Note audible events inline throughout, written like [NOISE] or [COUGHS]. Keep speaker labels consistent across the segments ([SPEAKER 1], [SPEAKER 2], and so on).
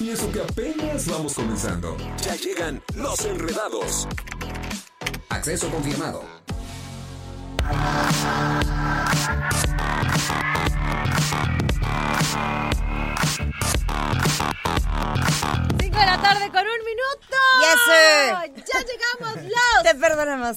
[SPEAKER 1] Y eso que apenas vamos comenzando. Ya llegan los enredados.
[SPEAKER 2] Acceso confirmado.
[SPEAKER 3] Cinco de la tarde con un minuto.
[SPEAKER 4] Yes,
[SPEAKER 3] Ya llegamos los
[SPEAKER 4] Te perdonamos.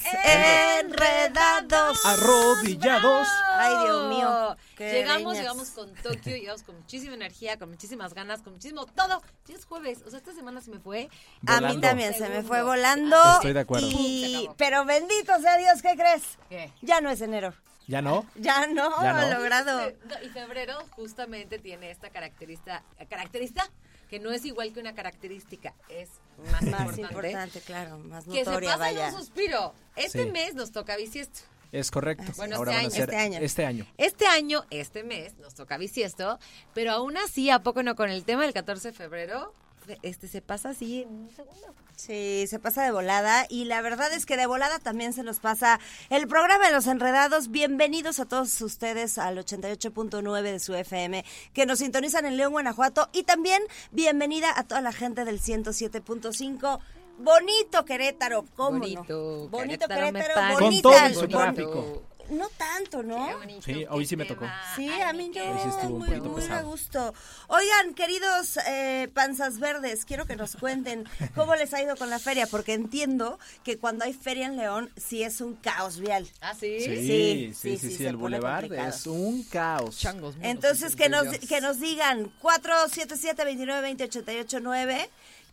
[SPEAKER 4] Enredados.
[SPEAKER 5] Arrodillados.
[SPEAKER 4] Ay, Dios mío. Qué
[SPEAKER 3] Llegamos, llegamos con Tokio, llegamos con muchísima energía, con muchísimas ganas, con muchísimo todo. Ya es jueves, o sea, esta semana se me fue.
[SPEAKER 4] A mí también se me fue volando.
[SPEAKER 5] Estoy de acuerdo.
[SPEAKER 4] Y- pero bendito sea Dios, ¿qué crees?
[SPEAKER 3] ¿Qué?
[SPEAKER 4] Ya no es enero.
[SPEAKER 5] ¿Ya no?
[SPEAKER 4] Ya no,
[SPEAKER 5] Ya no.
[SPEAKER 4] logrado.
[SPEAKER 3] Y febrero justamente tiene esta característica, característica que no es igual que una característica, es más,
[SPEAKER 4] Más
[SPEAKER 3] importante.
[SPEAKER 4] importante, claro, más
[SPEAKER 3] Que se
[SPEAKER 4] notoria,
[SPEAKER 3] pasa en un suspiro. Este
[SPEAKER 5] Sí.
[SPEAKER 3] mes nos toca bisiesto.
[SPEAKER 5] Es correcto.
[SPEAKER 3] Bueno,
[SPEAKER 5] Ahora
[SPEAKER 3] este
[SPEAKER 5] van a
[SPEAKER 3] año.
[SPEAKER 5] ser
[SPEAKER 4] Este año.
[SPEAKER 5] Este año.
[SPEAKER 3] Este año, este mes, nos toca bisiesto, pero aún así, ¿a poco no con el tema del 14 de febrero? Este se pasa así en un segundo.
[SPEAKER 4] Sí, se pasa de volada y la verdad es que de volada también se nos pasa el programa de los enredados. Bienvenidos a todos ustedes al 88.9 de su FM que nos sintonizan en León, Guanajuato y también bienvenida a toda la gente del 107.5. Bonito Querétaro, ¿cómo
[SPEAKER 3] Bonito,
[SPEAKER 4] no? Bonito
[SPEAKER 3] Querétaro
[SPEAKER 4] Querétaro.
[SPEAKER 5] Con
[SPEAKER 4] bonita.
[SPEAKER 5] todo su tráfico.
[SPEAKER 4] No tanto, ¿no?
[SPEAKER 3] Qué bonito
[SPEAKER 5] Sí, hoy sí me tocó.
[SPEAKER 4] Sí, a mí
[SPEAKER 3] mi
[SPEAKER 4] no,
[SPEAKER 5] Hoy sí estuvo un
[SPEAKER 4] muy,
[SPEAKER 5] poquito
[SPEAKER 4] muy a
[SPEAKER 5] pesado.
[SPEAKER 4] gusto. Oigan, queridos eh, panzas verdes, quiero que nos cuenten cómo les ha ido con la feria, porque entiendo que cuando hay feria en León sí es un caos vial.
[SPEAKER 3] ¿Ah, sí?
[SPEAKER 5] Sí,
[SPEAKER 4] Sí,
[SPEAKER 5] sí,
[SPEAKER 4] sí,
[SPEAKER 5] sí,
[SPEAKER 4] sí,
[SPEAKER 5] el bulevar es un caos.
[SPEAKER 3] Changos.
[SPEAKER 4] Entonces, que nos, que nos digan 477-29-20-88-9,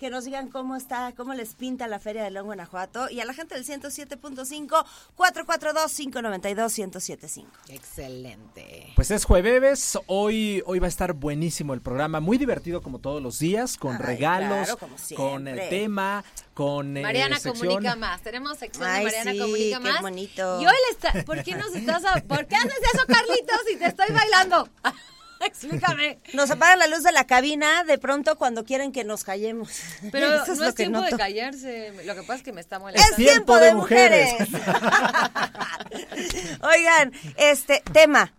[SPEAKER 4] que nos digan cómo está, cómo les pinta la feria de León, Guanajuato, y a la gente del 107.5, 442-592-1075.
[SPEAKER 3] Excelente.
[SPEAKER 5] Pues es jueves, hoy, hoy va a estar buenísimo el programa, muy divertido como todos los días, con
[SPEAKER 4] Ay,
[SPEAKER 5] regalos,
[SPEAKER 4] claro, como
[SPEAKER 5] con el tema, con eh,
[SPEAKER 3] Mariana comunica más. Tenemos sección
[SPEAKER 4] Ay,
[SPEAKER 3] de Mariana
[SPEAKER 4] sí,
[SPEAKER 3] comunica
[SPEAKER 4] qué
[SPEAKER 3] más.
[SPEAKER 4] bonito.
[SPEAKER 3] Y hoy le está. ¿Por qué nos estás a- ¿Por qué haces eso, Carlitos? Si te estoy bailando. [LAUGHS] Explícame.
[SPEAKER 4] Nos apagan la luz de la cabina de pronto cuando quieren que nos callemos.
[SPEAKER 3] Pero [LAUGHS]
[SPEAKER 4] Eso
[SPEAKER 3] no
[SPEAKER 4] lo
[SPEAKER 3] es
[SPEAKER 4] que
[SPEAKER 3] tiempo de callarse. Lo que pasa es que me está
[SPEAKER 4] Es
[SPEAKER 3] molestando.
[SPEAKER 4] tiempo de mujeres. [LAUGHS] Oigan, este tema,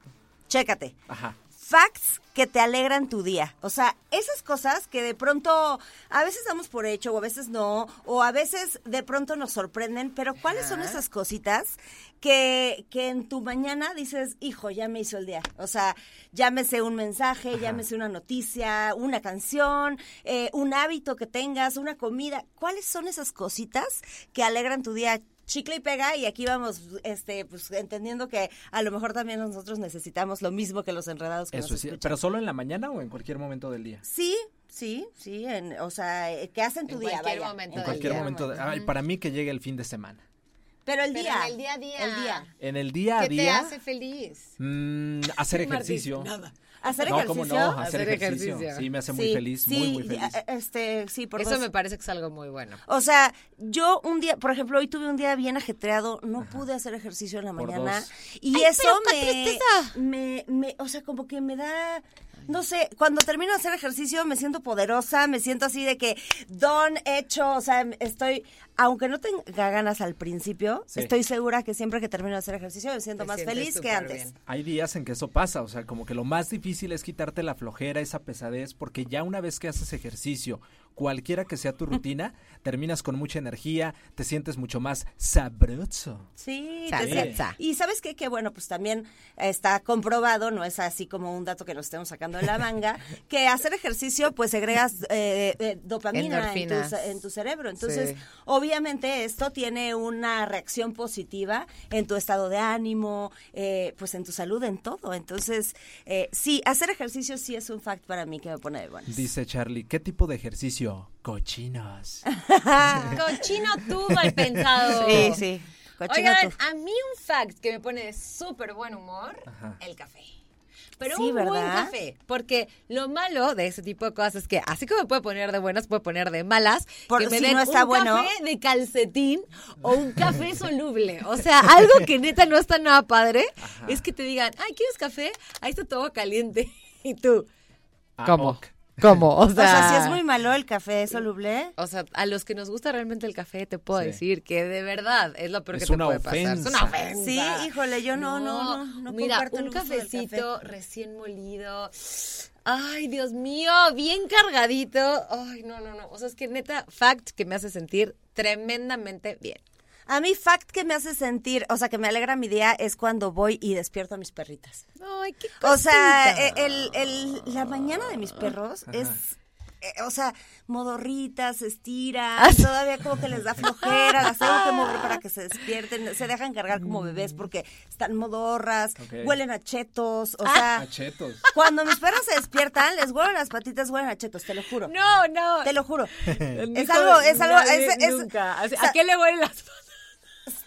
[SPEAKER 4] chécate.
[SPEAKER 5] Ajá.
[SPEAKER 4] Facts que te alegran tu día. O sea, esas cosas que de pronto a veces damos por hecho o a veces no, o a veces de pronto nos sorprenden, pero ¿cuáles son esas cositas que, que en tu mañana dices, hijo, ya me hizo el día? O sea, llámese un mensaje, llámese una noticia, una canción, eh, un hábito que tengas, una comida. ¿Cuáles son esas cositas que alegran tu día? Chicle y pega y aquí vamos este pues entendiendo que a lo mejor también nosotros necesitamos lo mismo que los enredados que
[SPEAKER 5] Eso
[SPEAKER 4] nos
[SPEAKER 5] sí,
[SPEAKER 4] escuchan.
[SPEAKER 5] pero solo en la mañana o en cualquier momento del día.
[SPEAKER 4] Sí, sí, sí, en- o sea, eh, que hacen tu
[SPEAKER 3] En
[SPEAKER 4] día,
[SPEAKER 3] cualquier
[SPEAKER 4] vaya.
[SPEAKER 3] momento
[SPEAKER 5] En
[SPEAKER 3] del
[SPEAKER 5] cualquier
[SPEAKER 3] día.
[SPEAKER 5] momento. de- ay, para mí que llegue el fin de semana.
[SPEAKER 4] Pero el
[SPEAKER 3] Pero
[SPEAKER 4] día.
[SPEAKER 3] en el día a día.
[SPEAKER 4] El día.
[SPEAKER 5] En el día a
[SPEAKER 3] ¿Qué te
[SPEAKER 5] día,
[SPEAKER 3] hace feliz?
[SPEAKER 5] mm, hacer ejercicio.
[SPEAKER 3] Nada.
[SPEAKER 4] Hacer
[SPEAKER 5] no,
[SPEAKER 4] ejercicio.
[SPEAKER 5] cómo no, hacer,
[SPEAKER 3] Hacer
[SPEAKER 5] ejercicio.
[SPEAKER 3] ejercicio.
[SPEAKER 5] Sí, me hace muy
[SPEAKER 4] Sí,
[SPEAKER 5] feliz,
[SPEAKER 4] sí,
[SPEAKER 5] muy, muy feliz.
[SPEAKER 4] eh, Este, sí, por
[SPEAKER 3] Eso
[SPEAKER 4] dos.
[SPEAKER 3] me parece que es algo muy bueno.
[SPEAKER 4] O sea, yo un día, por ejemplo, hoy tuve un día bien ajetreado, no pude hacer ejercicio en la
[SPEAKER 5] Por
[SPEAKER 4] mañana
[SPEAKER 5] dos.
[SPEAKER 4] y
[SPEAKER 3] Ay,
[SPEAKER 4] eso
[SPEAKER 3] pero qué
[SPEAKER 4] me,
[SPEAKER 3] tristeza.
[SPEAKER 4] me, me, o sea, como que me da, no sé, cuando termino de hacer ejercicio me siento poderosa, me siento así de que don hecho, o sea, estoy, aunque no tenga ganas al principio,
[SPEAKER 5] Sí.
[SPEAKER 4] estoy segura que siempre que termino de hacer ejercicio me siento
[SPEAKER 3] Te
[SPEAKER 4] más feliz que antes.
[SPEAKER 3] bien.
[SPEAKER 5] Hay días en que eso pasa, o sea, como que lo más difícil es quitarte la flojera, esa pesadez, porque ya una vez que haces ejercicio, cualquiera que sea tu rutina, [LAUGHS] terminas con mucha energía, te sientes mucho más sabroso.
[SPEAKER 4] Sí, sientes- y sabes qué, que bueno, pues también está comprobado, no es así como un dato que nos estemos sacando de la manga, [LAUGHS] que hacer ejercicio pues segregas eh, eh, dopamina en tu, en tu cerebro. Entonces,
[SPEAKER 3] Sí.
[SPEAKER 4] obviamente esto tiene una reacción positiva en tu estado de ánimo, eh, pues en tu salud, en todo. Entonces, eh, sí, hacer ejercicio sí es un fact para mí que me pone de buenas.
[SPEAKER 5] Dice Charlie, ¿qué tipo de ejercicio? Cochinos. [LAUGHS]
[SPEAKER 3] Cochino tú, mal pensado.
[SPEAKER 4] Sí, sí. Cochino
[SPEAKER 3] Oigan,
[SPEAKER 4] tú.
[SPEAKER 3] a mí un fact que me pone de súper buen humor,
[SPEAKER 5] Ajá.
[SPEAKER 3] el café. Pero
[SPEAKER 4] Sí,
[SPEAKER 3] un buen café. Porque lo malo de ese tipo de cosas es que así como me puede poner de buenas, puede poner de malas.
[SPEAKER 4] Por
[SPEAKER 3] que me
[SPEAKER 4] si
[SPEAKER 3] den
[SPEAKER 4] no está
[SPEAKER 3] un
[SPEAKER 4] bueno.
[SPEAKER 3] café de calcetín o un café [LAUGHS] soluble. O sea, algo que neta no está nada padre es que te digan, ay, ¿quieres café? Ahí está todo caliente. [LAUGHS] Y tú,
[SPEAKER 5] Ah,
[SPEAKER 3] ¿Cómo?
[SPEAKER 5] ok.
[SPEAKER 3] ¿Cómo? O
[SPEAKER 4] O sea,
[SPEAKER 3] sea,
[SPEAKER 4] si es muy malo el café soluble.
[SPEAKER 3] O sea, a los que nos gusta realmente el café, te puedo
[SPEAKER 5] Sí.
[SPEAKER 3] decir que de verdad es lo peor
[SPEAKER 5] Es
[SPEAKER 3] que te puede pasar. Es una ofensa.
[SPEAKER 4] Sí, híjole, yo no, no, no, no
[SPEAKER 3] Mira,
[SPEAKER 4] comparto el
[SPEAKER 3] un cafecito
[SPEAKER 4] café.
[SPEAKER 3] recién molido. Ay, Dios mío, bien cargadito. Ay, no, no, no. O sea, es que neta, fact que me hace sentir tremendamente bien.
[SPEAKER 4] A mí, fact que me hace sentir, o sea, que me alegra mi día es cuando voy y despierto a mis perritas.
[SPEAKER 3] Ay, qué
[SPEAKER 4] O sea,
[SPEAKER 3] cosita.
[SPEAKER 4] eh, el, el- la mañana de mis perros es, eh, o sea, modorritas, se estiran, [LAUGHS]
[SPEAKER 3] Ah,
[SPEAKER 4] todavía como que les da flojera, las tengo que mover para que se despierten, se dejan cargar como bebés porque están modorras, huelen a chetos, o
[SPEAKER 3] Ah.
[SPEAKER 4] sea,
[SPEAKER 5] Machetos.
[SPEAKER 4] cuando mis perros se despiertan, les huelen las patitas, huelen a chetos, te lo juro.
[SPEAKER 3] No, no.
[SPEAKER 4] Te lo juro. [LAUGHS] es algo, es algo, es- es-
[SPEAKER 3] nunca. Así,
[SPEAKER 4] o sea,
[SPEAKER 3] ¿A qué le huelen las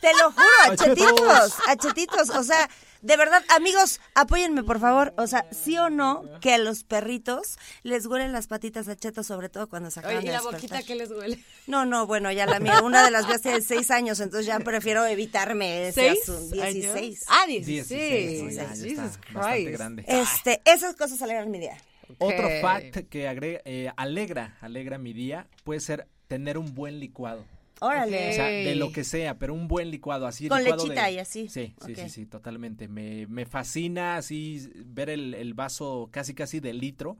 [SPEAKER 4] Te lo juro, [LAUGHS] a
[SPEAKER 5] A chetos.
[SPEAKER 4] chetitos, a chetitos. O sea, de verdad, amigos, apóyenme, por favor. O sea, sí o no que a los perritos les huelen las patitas a chetos, sobre todo cuando se acaban
[SPEAKER 3] Oye, ¿y
[SPEAKER 4] de
[SPEAKER 3] la
[SPEAKER 4] despertar.
[SPEAKER 3] boquita qué les huele?
[SPEAKER 4] No, no, bueno, ya la mía, una de las mías tiene seis años, entonces ya prefiero evitarme ese
[SPEAKER 3] ¿Seis?
[SPEAKER 4] asunto. Dieciséis.
[SPEAKER 3] Ah,
[SPEAKER 5] 16.
[SPEAKER 3] 16.
[SPEAKER 5] no, ya, ya
[SPEAKER 3] Jesus Christ.
[SPEAKER 5] grande.
[SPEAKER 4] Este, esas cosas alegran mi día.
[SPEAKER 5] Otro fact que agrega, eh, alegra, alegra mi día puede ser tener un buen licuado.
[SPEAKER 4] Órale.
[SPEAKER 5] O sea, de lo que sea, pero un buen licuado, así.
[SPEAKER 4] Con
[SPEAKER 5] licuado
[SPEAKER 4] lechita
[SPEAKER 5] de-
[SPEAKER 4] y así.
[SPEAKER 5] Sí, sí,
[SPEAKER 4] Ok.
[SPEAKER 5] sí, sí, totalmente. Me, me fascina así ver el, el vaso casi, casi de litro,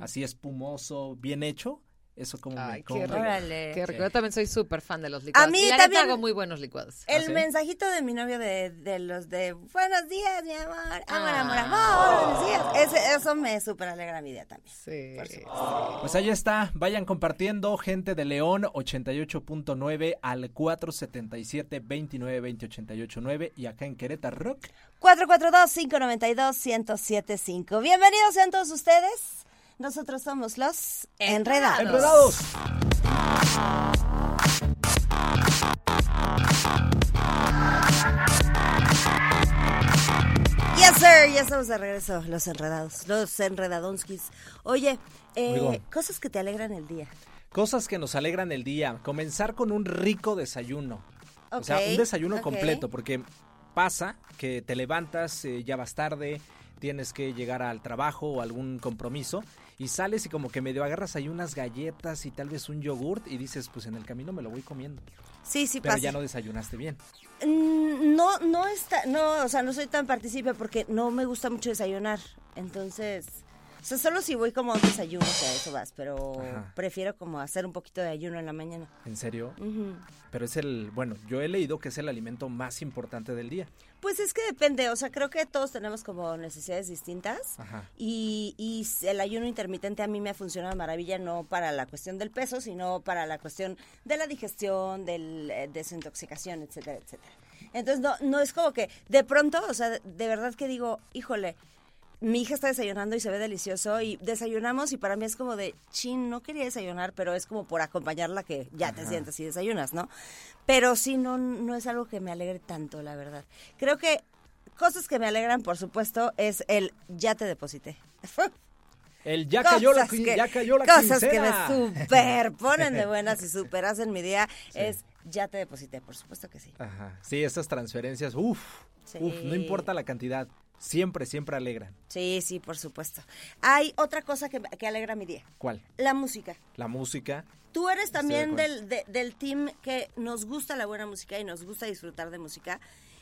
[SPEAKER 5] así espumoso, bien hecho. Eso como
[SPEAKER 3] Ay,
[SPEAKER 5] me... como
[SPEAKER 3] qué
[SPEAKER 5] me-
[SPEAKER 3] rico.
[SPEAKER 4] Órale.
[SPEAKER 3] Qué rico. Yo también soy súper fan de los licuados.
[SPEAKER 4] A mí
[SPEAKER 3] y la
[SPEAKER 4] también-
[SPEAKER 3] hago muy buenos licuados.
[SPEAKER 4] El
[SPEAKER 5] sí?
[SPEAKER 4] mensajito de mi novio de, de los de buenos días, mi amor, amor, amor,
[SPEAKER 3] Ah.
[SPEAKER 4] amor, buenos días. Ese- eso me súper alegra mi día también.
[SPEAKER 3] Sí.
[SPEAKER 5] Pues ahí está, vayan compartiendo, gente de León 88.9 al 477 29 20 889 y acá en Querétaro Rock.
[SPEAKER 4] 442-592-1075. Bienvenidos sean todos ustedes. Nosotros somos los Enredados.
[SPEAKER 5] ¡Enredados!
[SPEAKER 4] Yes, sir. Ya estamos de regreso, los Enredados, los Enredadonskis. Oye, eh, cosas que te alegran el día.
[SPEAKER 5] Cosas que nos alegran el día. Comenzar con un rico desayuno. O sea, un desayuno completo, porque pasa que te levantas, eh, ya vas tarde, tienes que llegar al trabajo o algún compromiso y sales y como que medio agarras ahí unas galletas y tal vez un yogurt y dices, pues en el camino me lo voy comiendo.
[SPEAKER 4] Sí, sí
[SPEAKER 5] Pero
[SPEAKER 4] pasa.
[SPEAKER 5] ya no desayunaste bien.
[SPEAKER 4] Mm, No, no está, no, o sea, no soy tan partícipe porque no me gusta mucho desayunar. Entonces, o sea, solo si voy como a un desayuno, que a eso vas, pero
[SPEAKER 5] Ajá.
[SPEAKER 4] prefiero como hacer un poquito de ayuno en la mañana.
[SPEAKER 5] ¿En serio? Pero es el, bueno, yo he leído que es el alimento más importante del día.
[SPEAKER 4] Pues es que depende, o sea, creo que todos tenemos como necesidades distintas
[SPEAKER 5] Ajá.
[SPEAKER 4] y, y el ayuno intermitente a mí me ha funcionado de maravilla, no para la cuestión del peso, sino para la cuestión de la digestión, del eh, desintoxicación, etcétera, etcétera. Entonces, no, no es como que de pronto, o sea, de, de verdad que digo, híjole, mi hija está desayunando y se ve delicioso y desayunamos y para mí es como de, chin, no quería desayunar, pero es como por acompañarla que ya te sientas y desayunas, ¿no? Pero sí, no, no es algo que me alegre tanto, la verdad. Creo que cosas que me alegran, por supuesto, es el ya te deposité. [LAUGHS]
[SPEAKER 5] El ya cayó la,
[SPEAKER 4] que-
[SPEAKER 5] ya cayó la
[SPEAKER 4] Cosas
[SPEAKER 5] quincena.
[SPEAKER 4] que me super [LAUGHS] ponen de buenas y super hacen mi día es ya te deposité, por supuesto que sí.
[SPEAKER 5] Ajá. Sí, esas transferencias, uff,
[SPEAKER 4] Sí.
[SPEAKER 5] uf, no importa la cantidad, siempre, siempre alegran.
[SPEAKER 4] Sí, sí, por supuesto. Hay otra cosa que, que alegra mi día,
[SPEAKER 5] ¿Cuál?
[SPEAKER 4] la música.
[SPEAKER 5] La música.
[SPEAKER 4] Tú eres también
[SPEAKER 5] de
[SPEAKER 4] del, de- del team que nos gusta la buena música y nos gusta disfrutar de música.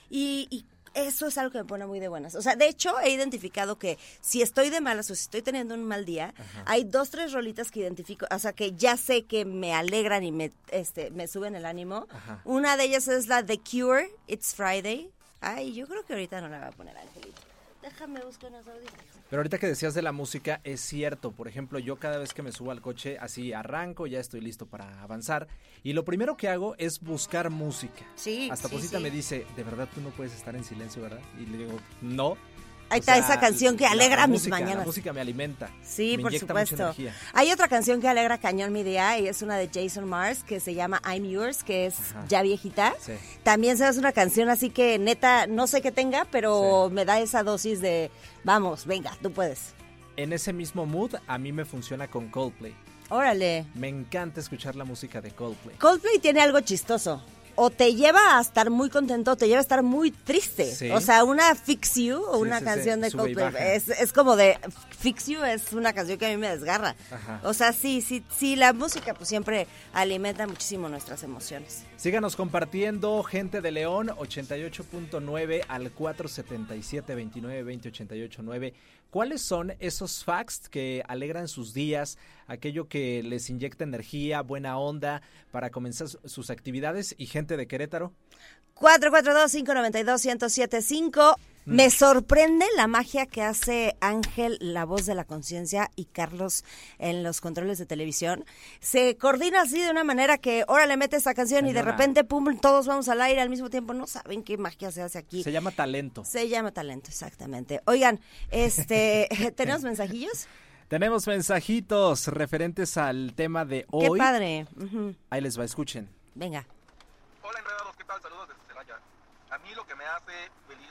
[SPEAKER 4] Y, y eso es algo que me pone muy de buenas. O sea, de hecho, he identificado que si estoy de malas o si estoy teniendo un mal día, hay dos, tres rolitas que identifico, o sea, que ya sé que me alegran y me, este, me suben el ánimo.
[SPEAKER 5] Ajá.
[SPEAKER 4] Una de ellas es la The Cure, It's Friday. Ay, yo creo que ahorita no la va a poner Angelito. Déjame buscar unos audífonos.
[SPEAKER 5] Pero ahorita que decías de la música, es cierto. Por ejemplo, yo cada vez que me subo al coche, así arranco, ya estoy listo para avanzar. Y lo primero que hago es buscar música.
[SPEAKER 4] Sí,
[SPEAKER 5] Hasta
[SPEAKER 4] sí,
[SPEAKER 5] Posita
[SPEAKER 4] sí.
[SPEAKER 5] me dice, de verdad tú no puedes estar en silencio, ¿verdad? Y le digo, no.
[SPEAKER 4] Ahí
[SPEAKER 5] O
[SPEAKER 4] está
[SPEAKER 5] sea,
[SPEAKER 4] esa canción que
[SPEAKER 5] la-
[SPEAKER 4] alegra
[SPEAKER 5] la
[SPEAKER 4] mis
[SPEAKER 5] música,
[SPEAKER 4] mañanas.
[SPEAKER 5] La música me alimenta.
[SPEAKER 4] Sí,
[SPEAKER 5] me
[SPEAKER 4] por supuesto. Hay otra canción que alegra cañón mi día y es una de Jason Mars que se llama I'm Yours, que es
[SPEAKER 5] Ajá.
[SPEAKER 4] ya viejita.
[SPEAKER 5] Sí.
[SPEAKER 4] También se hace una canción así que neta no sé qué tenga, pero me da esa dosis de vamos, venga, tú puedes.
[SPEAKER 5] En ese mismo mood, a mí me funciona con Coldplay.
[SPEAKER 4] Órale.
[SPEAKER 5] Me encanta escuchar la música de Coldplay.
[SPEAKER 4] Coldplay tiene algo chistoso. O te lleva a estar muy contento o te lleva a estar muy triste.
[SPEAKER 5] Sí.
[SPEAKER 4] O sea, una Fix You o
[SPEAKER 5] Sí,
[SPEAKER 4] una
[SPEAKER 5] sí,
[SPEAKER 4] canción de Coldplay es, es como de Fix You es una canción que a mí me desgarra.
[SPEAKER 5] Ajá.
[SPEAKER 4] O sea, sí, sí, sí, la música pues siempre alimenta muchísimo nuestras emociones.
[SPEAKER 5] Síganos compartiendo, gente de León, 88.9 al 477-2920-889. ¿Cuáles son esos facts que alegran sus días, aquello que les inyecta energía, buena onda para comenzar su- sus actividades? Y gente de Querétaro,
[SPEAKER 4] 442-592-1075.
[SPEAKER 5] Mm.
[SPEAKER 4] Me sorprende la magia que hace Ángel, la voz de la conciencia, y Carlos en los controles de televisión. Se coordina así de una manera que ahora le mete esa canción y de repente, pum, todos vamos al aire al mismo tiempo. No saben qué magia se hace aquí.
[SPEAKER 5] se llama talento.
[SPEAKER 4] Se llama talento, exactamente. Oigan, este, [LAUGHS] [LAUGHS] ¿tenemos mensajillos?
[SPEAKER 5] Tenemos mensajitos referentes al tema de
[SPEAKER 4] Qué
[SPEAKER 5] hoy.
[SPEAKER 4] padre. Ujú.
[SPEAKER 5] Ahí les va, escuchen.
[SPEAKER 4] Venga.
[SPEAKER 6] Hola enredados, ¿qué tal? Saludos desde Celaya. A mí lo que me hace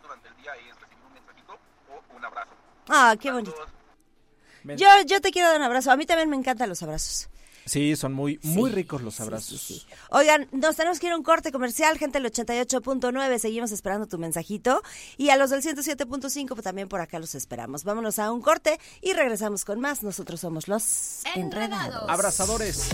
[SPEAKER 6] durante el día es recibir un mensajito o un abrazo.
[SPEAKER 4] Ah, qué bonito. Yo, yo te quiero dar un abrazo. A mí también me encantan los abrazos.
[SPEAKER 5] Sí, son muy, muy
[SPEAKER 4] Sí,
[SPEAKER 5] ricos los
[SPEAKER 4] sí,
[SPEAKER 5] abrazos.
[SPEAKER 4] sí, sí. Oigan, nos tenemos que ir a un corte comercial, gente del 88.9, seguimos esperando tu mensajito. Y a los del 107.5, pues también por acá los esperamos. Vámonos a un corte y regresamos con más. Nosotros somos los
[SPEAKER 3] Enredados.
[SPEAKER 4] enredados.
[SPEAKER 5] Abrazadores.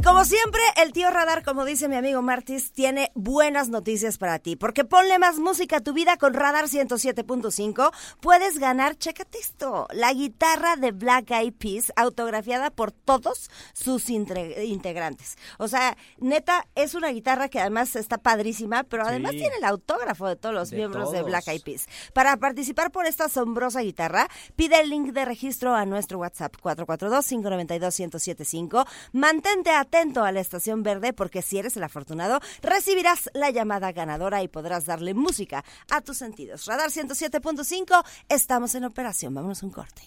[SPEAKER 4] Y como siempre, el tío Radar, como dice mi amigo Martis, tiene buenas noticias para ti. Porque ponle más música a tu vida con Radar 107.5. Puedes ganar, chécate esto, la guitarra de Black Eyed Peas, autografiada por todos sus integrantes. O sea, neta, es una guitarra que además está padrísima, pero además
[SPEAKER 5] Sí.
[SPEAKER 4] tiene el autógrafo de todos los
[SPEAKER 5] De
[SPEAKER 4] miembros de. Black Eyed Peas. Para participar por esta asombrosa guitarra, pide el link de registro a nuestro WhatsApp 442-592-1075. Mantente atento a la estación verde porque si eres el afortunado, recibirás la llamada ganadora y podrás darle música a tus sentidos. Radar 107.5, estamos en operación. Vámonos a un corte.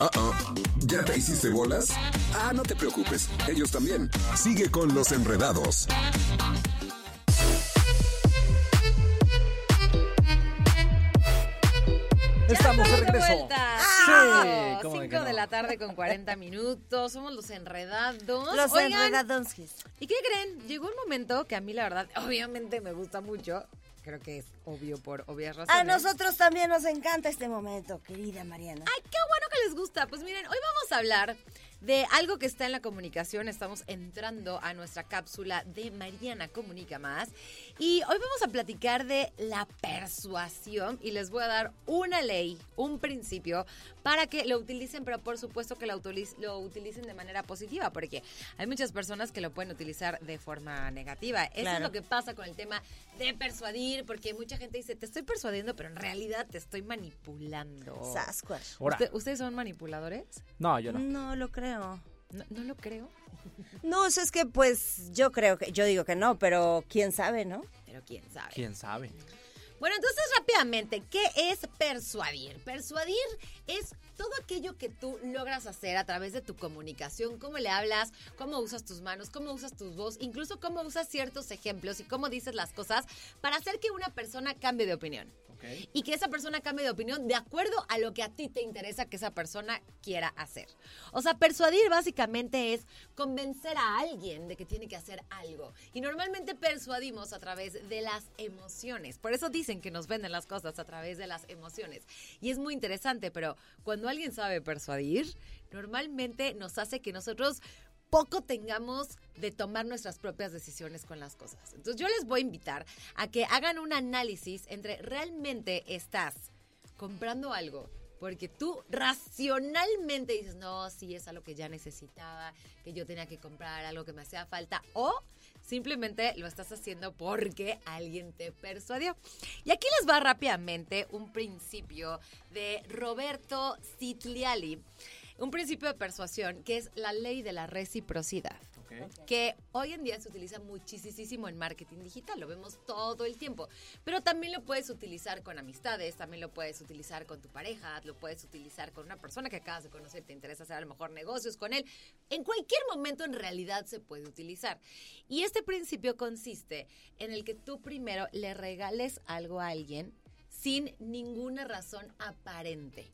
[SPEAKER 1] Ah, ah. ¿Ya te hiciste bolas? Ah, no te preocupes, ellos también. Sigue con los enredados.
[SPEAKER 5] Estamos de
[SPEAKER 3] de
[SPEAKER 5] Sí,
[SPEAKER 3] Cinco,
[SPEAKER 5] ¿cómo de no?
[SPEAKER 3] la tarde con 40 minutos. Somos los enredados.
[SPEAKER 4] Los enredadonskis.
[SPEAKER 3] ¿Y qué creen? Llegó un momento que a mí la verdad, obviamente me gusta mucho. Creo que es obvio por obvias razones.
[SPEAKER 4] A nosotros también nos encanta este momento, querida Mariana.
[SPEAKER 3] Ay, qué bueno que les gusta. Pues miren, hoy vamos a hablar de algo que está en la comunicación. Estamos entrando a nuestra cápsula de Mariana Comunica Más. Y hoy vamos a platicar de la persuasión y les voy a dar una ley, un principio para que lo utilicen, pero por supuesto que lo, utiliz- lo utilicen de manera positiva, porque hay muchas personas que lo pueden utilizar de forma negativa. Eso
[SPEAKER 4] Claro.
[SPEAKER 3] es lo que pasa con el tema de persuadir, porque mucha gente dice, te estoy persuadiendo, pero en realidad te estoy manipulando.
[SPEAKER 4] Sasquatch.
[SPEAKER 5] Ahora.
[SPEAKER 3] ¿Usted- ¿Ustedes son manipuladores?
[SPEAKER 5] No, yo no.
[SPEAKER 4] No lo creo.
[SPEAKER 3] No, no lo creo,
[SPEAKER 4] No, eso es que pues yo creo que, yo digo que no, pero quién sabe, ¿no?
[SPEAKER 3] pero quién sabe.
[SPEAKER 5] ¿Quién sabe?
[SPEAKER 3] Bueno, entonces rápidamente, ¿qué es persuadir? Persuadir es todo aquello que tú logras hacer a través de tu comunicación, cómo le hablas, cómo usas tus manos, cómo usas tus voz, incluso cómo usas ciertos ejemplos y cómo dices las cosas para hacer que una persona cambie de opinión. Y que esa persona cambie de opinión de acuerdo a lo que a ti te interesa que esa persona quiera hacer. O sea, persuadir básicamente es convencer a alguien de que tiene que hacer algo. Y normalmente persuadimos a través de las emociones. Por eso dicen que nos venden las cosas a través de las emociones. Y es muy interesante, pero cuando alguien sabe persuadir, normalmente nos hace que nosotros poco tengamos de tomar nuestras propias decisiones con las cosas. Entonces yo les voy a invitar a que hagan un análisis entre realmente estás comprando algo porque tú racionalmente dices, no, sí, es algo que ya necesitaba, que yo tenía que comprar, algo que me hacía falta, o simplemente lo estás haciendo porque alguien te persuadió. Y aquí les va rápidamente un principio de Roberto Citliali, un principio de persuasión que es la ley de la reciprocidad que hoy en día se utiliza muchísimo en marketing digital, lo vemos todo el tiempo, pero también lo puedes utilizar con amistades, también lo puedes utilizar con tu pareja, lo puedes utilizar con una persona que acabas de conocer, te interesa hacer a lo mejor negocios con él, en cualquier momento en realidad se puede utilizar. Y este principio consiste en el que tú primero le regales algo a alguien sin ninguna razón aparente.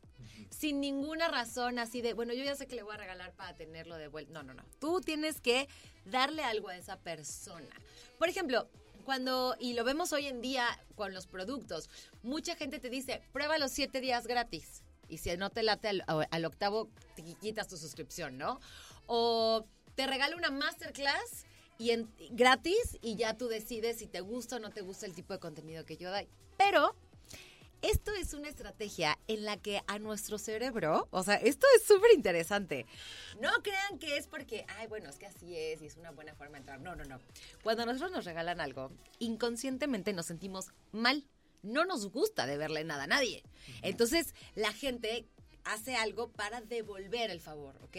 [SPEAKER 3] Sin ninguna razón así de, bueno, yo ya sé que le voy a regalar para tenerlo de vuelta. No, no, no. Tú tienes que darle algo a esa persona. Por ejemplo, cuando, y lo vemos hoy en día con los productos, mucha gente te dice, prueba los siete días gratis. Y si no te late al, octavo, te quitas tu suscripción, ¿no? O te regalo una masterclass y en, gratis y ya tú decides si te gusta o no te gusta el tipo de contenido que yo doy. Pero esto es una estrategia en la que a nuestro cerebro, o sea, esto es súper interesante. No crean que es porque, ay, bueno, es que así es y es una buena forma de entrar. No, no, no. Cuando nosotros nos regalan algo, inconscientemente nos sentimos mal. No nos gusta deberle nada a nadie. Entonces, la gente hace algo para devolver el favor, ¿ok?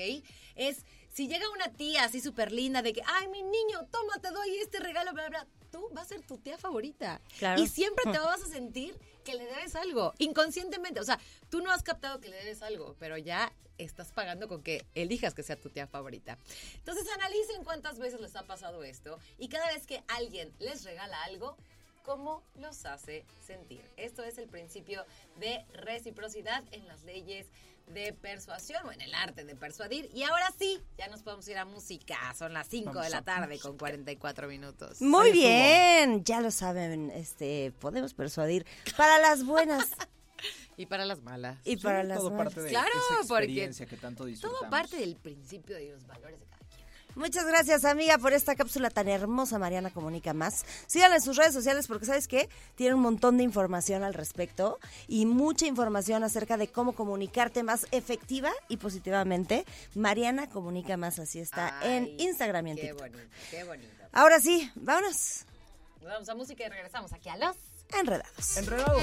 [SPEAKER 3] Es, si llega una tía así súper linda de que, ay, mi niño, toma, te doy este regalo, bla, bla, tú vas a ser tu tía favorita. Y siempre te vas a sentir que le debes algo, inconscientemente. O sea, tú no has captado que le debes algo, pero ya estás pagando con que elijas que sea tu tía favorita. Entonces analicen cuántas veces les ha pasado esto y cada vez que alguien les regala algo, cómo los hace sentir. Esto es el principio de reciprocidad en las leyes de persuasión o en el arte de persuadir. Y ahora sí, ya nos podemos ir a música. Son las 5 de la tarde con 44 minutos.
[SPEAKER 4] Muy bien, ya lo saben, este podemos persuadir para las buenas. [LAUGHS]
[SPEAKER 3] Y para las malas.
[SPEAKER 4] Y para las
[SPEAKER 5] todo
[SPEAKER 4] malas.
[SPEAKER 5] Parte de
[SPEAKER 3] claro,
[SPEAKER 5] esa
[SPEAKER 3] porque
[SPEAKER 5] experiencia que tanto disfrutamos.
[SPEAKER 3] todo parte del principio de los valores de cada
[SPEAKER 4] Muchas gracias, amiga, por esta cápsula tan hermosa. Mariana Comunica Más. Síganla en sus redes sociales porque, ¿sabes qué? Tiene un montón de información al respecto y mucha información acerca de cómo comunicarte más efectiva y positivamente. Mariana Comunica Más, así está en Instagram y en
[SPEAKER 3] qué
[SPEAKER 4] TikTok.
[SPEAKER 3] Bonito, qué bonito.
[SPEAKER 4] Ahora sí, vámonos.
[SPEAKER 3] Nos vamos a música y regresamos aquí a los
[SPEAKER 4] Enredados.
[SPEAKER 5] Enredados.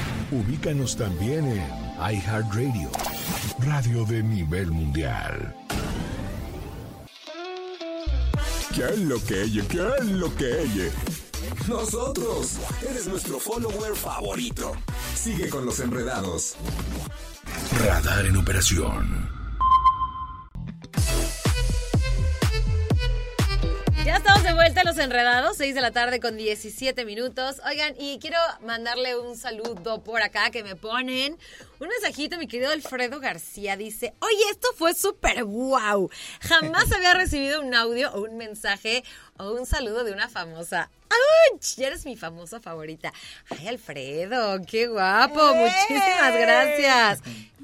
[SPEAKER 1] Ubícanos también en iHeartRadio, radio de nivel mundial.
[SPEAKER 7] ¿Qué es lo que ella? ¿Qué es lo que ella?
[SPEAKER 2] Nosotros. Eres nuestro follower favorito. Sigue con los enredados.
[SPEAKER 1] Radar en operación.
[SPEAKER 3] Vuelta a los enredados, 6 de la tarde con 17 minutos. Oigan, y quiero mandarle un saludo por acá que me ponen. Un mensajito, mi querido Alfredo García dice, oye, esto fue súper guau. Jamás [LAUGHS] había recibido un audio o un mensaje o un saludo de una famosa. ¡Auch! Ya eres mi famosa favorita. Ay, Alfredo, qué guapo. Muchísimas gracias.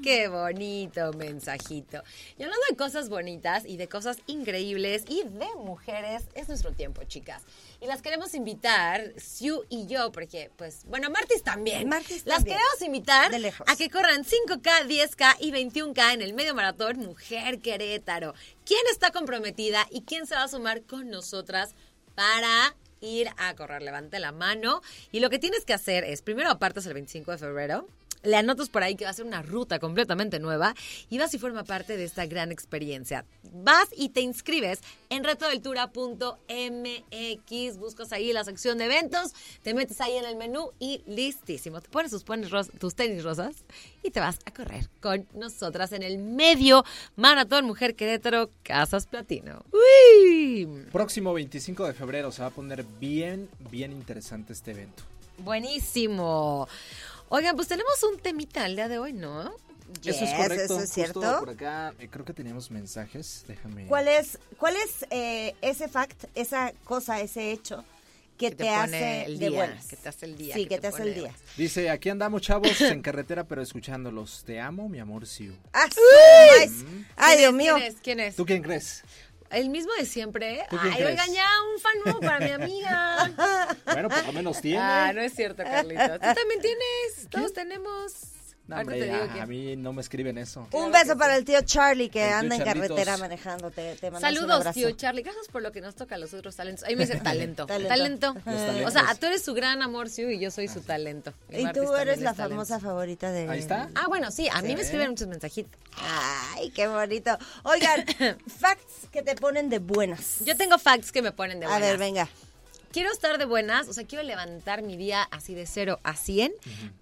[SPEAKER 3] Qué bonito mensajito. Y hablando de cosas bonitas y de cosas increíbles y de mujeres, es nuestro tiempo, chicas. Y las queremos invitar, Sue y yo, porque, pues, bueno, Martis también.
[SPEAKER 4] Martis
[SPEAKER 3] Las
[SPEAKER 4] también.
[SPEAKER 3] queremos invitar
[SPEAKER 4] De lejos.
[SPEAKER 3] a que corran 5K, 10K y 21K en el medio maratón Mujer Querétaro. ¿Quién está comprometida y quién se va a sumar con nosotras para ir a correr? Levante la mano. Y lo que tienes que hacer es, primero apartas el 25 de febrero. Le anotas por ahí que va a ser una ruta completamente nueva y vas y forma parte de esta gran experiencia. Vas y te inscribes en retodeltura.mx, buscas ahí la sección de eventos, te metes ahí en el menú y listísimo. Te pones tus, pones ros- tus tenis rosas y te vas a correr con nosotras en el medio Maratón Mujer Querétaro Casas Platino. ¡Uy!
[SPEAKER 5] Próximo 25 de febrero se va a poner bien, bien interesante este evento.
[SPEAKER 3] Buenísimo. Oigan, pues tenemos un temita el día de hoy, ¿no?
[SPEAKER 5] eso es
[SPEAKER 4] Yes,
[SPEAKER 5] correcto.
[SPEAKER 4] eso es
[SPEAKER 5] Justo
[SPEAKER 4] cierto.
[SPEAKER 5] por acá eh, creo que teníamos mensajes. Déjame.
[SPEAKER 4] ¿Cuál es, cuál es eh, ese fact, esa cosa, ese hecho que,
[SPEAKER 3] Que
[SPEAKER 4] te, hace
[SPEAKER 3] el
[SPEAKER 4] de
[SPEAKER 3] día,
[SPEAKER 4] buenas?
[SPEAKER 3] que te hace el día,
[SPEAKER 4] Sí,
[SPEAKER 3] que
[SPEAKER 4] que,
[SPEAKER 3] te
[SPEAKER 4] te hace
[SPEAKER 3] pone
[SPEAKER 4] el
[SPEAKER 3] de
[SPEAKER 4] día.
[SPEAKER 5] Dice, aquí andamos chavos [COUGHS] en carretera pero escuchándolos. Te amo, mi amor, Siu.
[SPEAKER 4] ¡Ah! ¡Ay,
[SPEAKER 3] ¿Quién
[SPEAKER 4] Dios mío!
[SPEAKER 3] ¿Quién es? ¿Quién es?
[SPEAKER 5] ¿Tú quién crees?
[SPEAKER 3] El mismo de siempre.
[SPEAKER 5] ¿Tú quién
[SPEAKER 3] Ay, oigan, ya, un fan nuevo para mi amiga. [LAUGHS]
[SPEAKER 5] Bueno, por lo menos tiene.
[SPEAKER 3] Ah, no es cierto, Carlitos. Tú también tienes. Todos tenemos.
[SPEAKER 5] No, hombre,
[SPEAKER 3] te digo
[SPEAKER 5] a, a mí no me escriben eso.
[SPEAKER 4] Un beso para el tío Charlie que
[SPEAKER 5] El
[SPEAKER 4] anda en carretera manejando. Te, te un
[SPEAKER 3] Saludos, tío Charlie. Gracias por lo que nos toca a los otros talentos. Ahí me dice [LAUGHS] talento.
[SPEAKER 4] Talento.
[SPEAKER 3] O sea, tú eres su gran amor, Siu, y yo soy su talento.
[SPEAKER 4] Y
[SPEAKER 3] Martis
[SPEAKER 4] tú eres la
[SPEAKER 3] talento.
[SPEAKER 4] famosa favorita de...
[SPEAKER 5] Ahí está.
[SPEAKER 3] Ah, bueno, sí, a mí
[SPEAKER 5] Sí.
[SPEAKER 3] me escriben muchos mensajitos.
[SPEAKER 4] Ay, qué bonito. Oigan, [COUGHS] facts que te ponen de buenas.
[SPEAKER 3] Yo tengo facts que me ponen de
[SPEAKER 4] A
[SPEAKER 3] buenas.
[SPEAKER 4] ver, venga.
[SPEAKER 3] Quiero estar de buenas, o sea, quiero levantar mi día así de 0 a 100,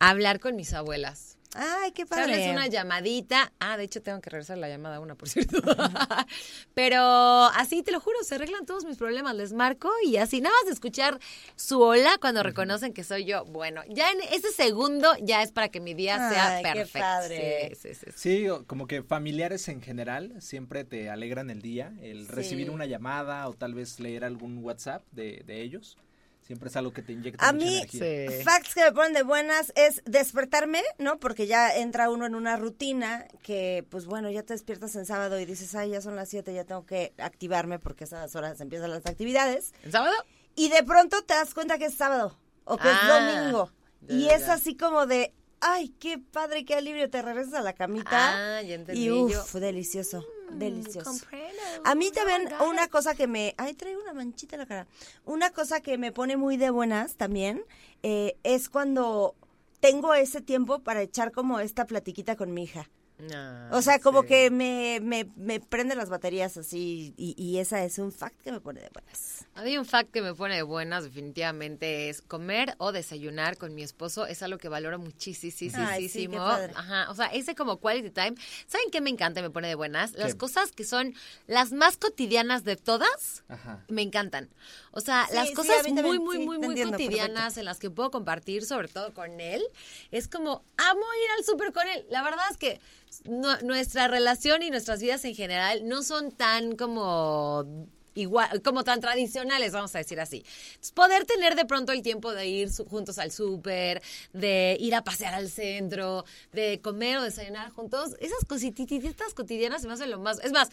[SPEAKER 3] a hablar con mis abuelas.
[SPEAKER 4] Ay, qué
[SPEAKER 3] Darles
[SPEAKER 4] padre.
[SPEAKER 3] una llamadita. Ah, de hecho tengo que regresar la llamada a una, por cierto. [LAUGHS] Pero así, te lo juro, se arreglan todos mis problemas. Les marco y así, nada más de escuchar su hola cuando reconocen que soy yo. Bueno, ya en ese segundo ya es para que mi día sea
[SPEAKER 4] Ay, qué
[SPEAKER 3] perfecto.
[SPEAKER 4] padre.
[SPEAKER 3] Sí, sí, sí, sí.
[SPEAKER 5] Como que familiares en general siempre te alegran el día. El recibir una llamada o tal vez leer algún WhatsApp de, de ellos. Siempre es algo que te inyecta
[SPEAKER 4] A
[SPEAKER 5] mucha
[SPEAKER 4] mí,
[SPEAKER 5] energía.
[SPEAKER 3] Sí. [LAUGHS]
[SPEAKER 4] facts que me ponen de buenas es despertarme, ¿no? Porque ya entra uno en una rutina que, pues bueno, ya te despiertas en sábado y dices, ay, ya son las 7, ya tengo que activarme porque a esas horas empiezan las actividades.
[SPEAKER 3] ¿El sábado?
[SPEAKER 4] Y de pronto te das cuenta que es sábado o que
[SPEAKER 3] Ah,
[SPEAKER 4] es domingo.
[SPEAKER 3] ya,
[SPEAKER 4] y es así como de, ay, qué padre, qué alivio, te regresas a la camita.
[SPEAKER 3] Ah, ya entendí
[SPEAKER 4] y uff, delicioso, delicioso.
[SPEAKER 3] comprendo.
[SPEAKER 4] A mí también una cosa que me... Ay, traigo una manchita en la cara. Una cosa que me pone muy de buenas también eh, es cuando tengo ese tiempo para echar como esta platiquita con mi hija.
[SPEAKER 3] Ah,
[SPEAKER 4] O sea, como
[SPEAKER 3] sí.
[SPEAKER 4] que me, me, me prende las baterías así y, y esa es un fact que me pone de buenas.
[SPEAKER 3] A mí un fact que me pone de buenas definitivamente es comer o desayunar con mi esposo es algo que valoro muchísimo.
[SPEAKER 4] Ay, sí, qué padre.
[SPEAKER 3] Ajá, o sea, ese como quality time. ¿Saben qué me encanta y me pone de buenas? Las
[SPEAKER 5] ¿Qué?
[SPEAKER 3] cosas que son las más cotidianas de todas. Me encantan. O sea,
[SPEAKER 4] Sí,
[SPEAKER 3] las cosas
[SPEAKER 4] también,
[SPEAKER 3] muy, muy,
[SPEAKER 4] sí,
[SPEAKER 3] muy, muy
[SPEAKER 4] entiendo,
[SPEAKER 3] cotidianas en las que puedo compartir, sobre todo con él. Es como, amo ir al súper con él. La verdad es que no- nuestra relación y nuestras vidas en general no son tan como igual, como tan tradicionales, vamos a decir así. Entonces, poder tener de pronto el tiempo de ir su- juntos al súper, de ir a pasear al centro, de comer o desayunar juntos, esas cosititas cotidianas se me hacen lo más. Es más,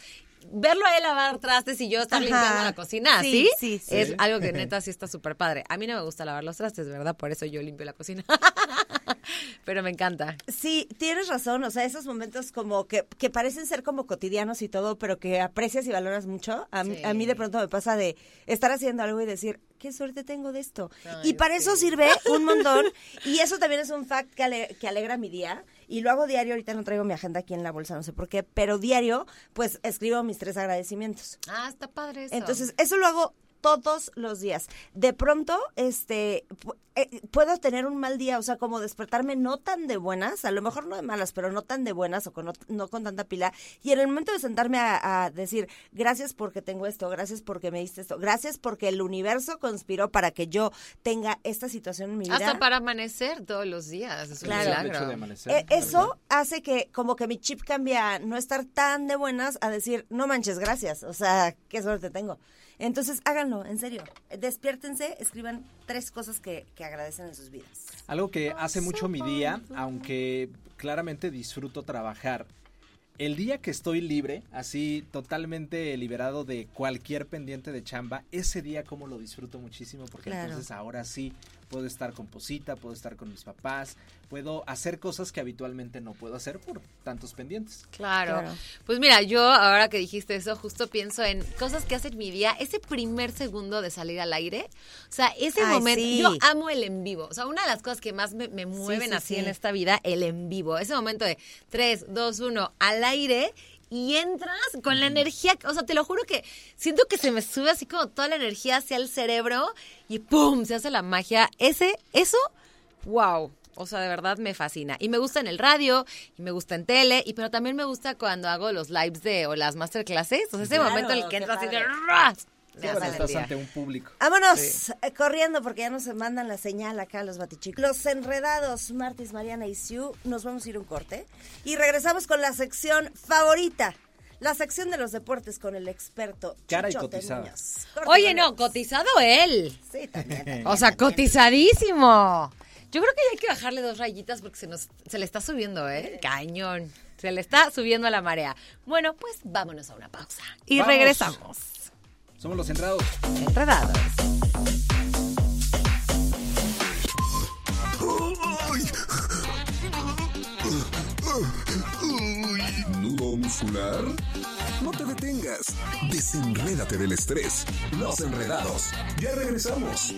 [SPEAKER 3] verlo a él lavar trastes y yo estar
[SPEAKER 4] Ajá.
[SPEAKER 3] limpiando la cocina,
[SPEAKER 4] Sí,
[SPEAKER 3] ¿sí?
[SPEAKER 4] sí, sí.
[SPEAKER 3] Es algo que [LAUGHS] neta sí está súper padre. A mí no me gusta lavar los trastes, ¿verdad? Por eso yo limpio la cocina. [LAUGHS] Pero me encanta.
[SPEAKER 4] Sí, tienes razón, o sea, esos momentos como que, que parecen ser como cotidianos y todo, pero que aprecias y valoras mucho. A, mí-
[SPEAKER 3] Sí.
[SPEAKER 4] a mí de pronto me pasa de estar haciendo algo y decir, qué suerte tengo de esto.
[SPEAKER 3] Ay,
[SPEAKER 4] y para eso sirve un [LAUGHS] montón. y eso también es un fact que, ale- que alegra mi día. Y lo hago diario, ahorita no traigo mi agenda aquí en la bolsa, no sé por qué, pero diario, pues escribo mis tres agradecimientos.
[SPEAKER 3] Ah, está padre eso.
[SPEAKER 4] Entonces, eso lo hago todos los días. De pronto, este, eh, puedo tener un mal día, o sea, como despertarme no tan de buenas, a lo mejor no de malas, pero no tan de buenas o con, no, no con tanta pila. Y en el momento de sentarme a, a decir, gracias porque tengo esto, gracias porque me diste esto, gracias porque el universo conspiró para que yo tenga esta situación en mi vida.
[SPEAKER 3] Hasta para amanecer todos los días. Es un
[SPEAKER 4] Claro.
[SPEAKER 5] El hecho
[SPEAKER 3] milagro.
[SPEAKER 5] de amanecer.
[SPEAKER 4] Eh, eso hace que como que mi chip cambia a no estar tan de buenas a decir, no manches, gracias. O sea, qué suerte tengo. Entonces, háganlo, en serio. Despiértense, escriban tres cosas que, que agradecen en sus vidas.
[SPEAKER 5] Algo que hace mucho mi día, aunque claramente disfruto trabajar. El día que estoy libre, así totalmente liberado de cualquier pendiente de chamba, ese día como lo disfruto muchísimo porque
[SPEAKER 4] Claro.
[SPEAKER 5] entonces ahora sí puedo estar con Posita, puedo estar con mis papás, puedo hacer cosas que habitualmente no puedo hacer por tantos pendientes.
[SPEAKER 3] Claro.
[SPEAKER 4] Claro.
[SPEAKER 3] Pues mira, yo ahora que dijiste eso, justo pienso en cosas que hacen mi día, ese primer segundo de salir al aire, o sea, ese
[SPEAKER 4] Ay,
[SPEAKER 3] momento,
[SPEAKER 4] sí.
[SPEAKER 3] yo amo el en vivo, o sea, una de las cosas que más me, me mueven
[SPEAKER 4] sí,
[SPEAKER 3] así
[SPEAKER 4] sí.
[SPEAKER 3] en esta vida, el en vivo, ese momento de 3, 2, 1, al aire. Y entras con la energía, o sea, te lo juro que siento que se me sube así como toda la energía hacia el cerebro y ¡pum! se hace la magia. Ese, eso, wow. O sea, de verdad me fascina. Y me gusta en el radio, y me gusta en tele, y pero también me gusta cuando hago los lives de o las masterclasses. O sea, ese
[SPEAKER 4] Claro,
[SPEAKER 3] momento en el que entras así de
[SPEAKER 5] Sí, cuando estás
[SPEAKER 3] día.
[SPEAKER 5] ante un público.
[SPEAKER 4] Vámonos eh, corriendo porque ya nos mandan la señal acá los batichicos. Los enredados, Martis, Mariana y Siu, nos vamos a ir a un corte y regresamos con la sección favorita, la sección de los deportes con el experto
[SPEAKER 5] Cara y.
[SPEAKER 4] Muñoz. Corte,
[SPEAKER 3] Oye, no, cotizado él.
[SPEAKER 4] Sí, también.
[SPEAKER 3] O sea, cotizadísimo. Yo creo que ya hay que bajarle dos rayitas porque se nos se le está subiendo, ¿eh? Cañón. Se le está subiendo a la marea. Bueno, pues vámonos a una pausa. Y
[SPEAKER 5] Vamos.
[SPEAKER 3] regresamos.
[SPEAKER 5] Somos los enredados.
[SPEAKER 3] Enredados.
[SPEAKER 1] ¿Nudo muscular? No te detengas. Desenrédate del estrés. Los enredados. Ya regresamos.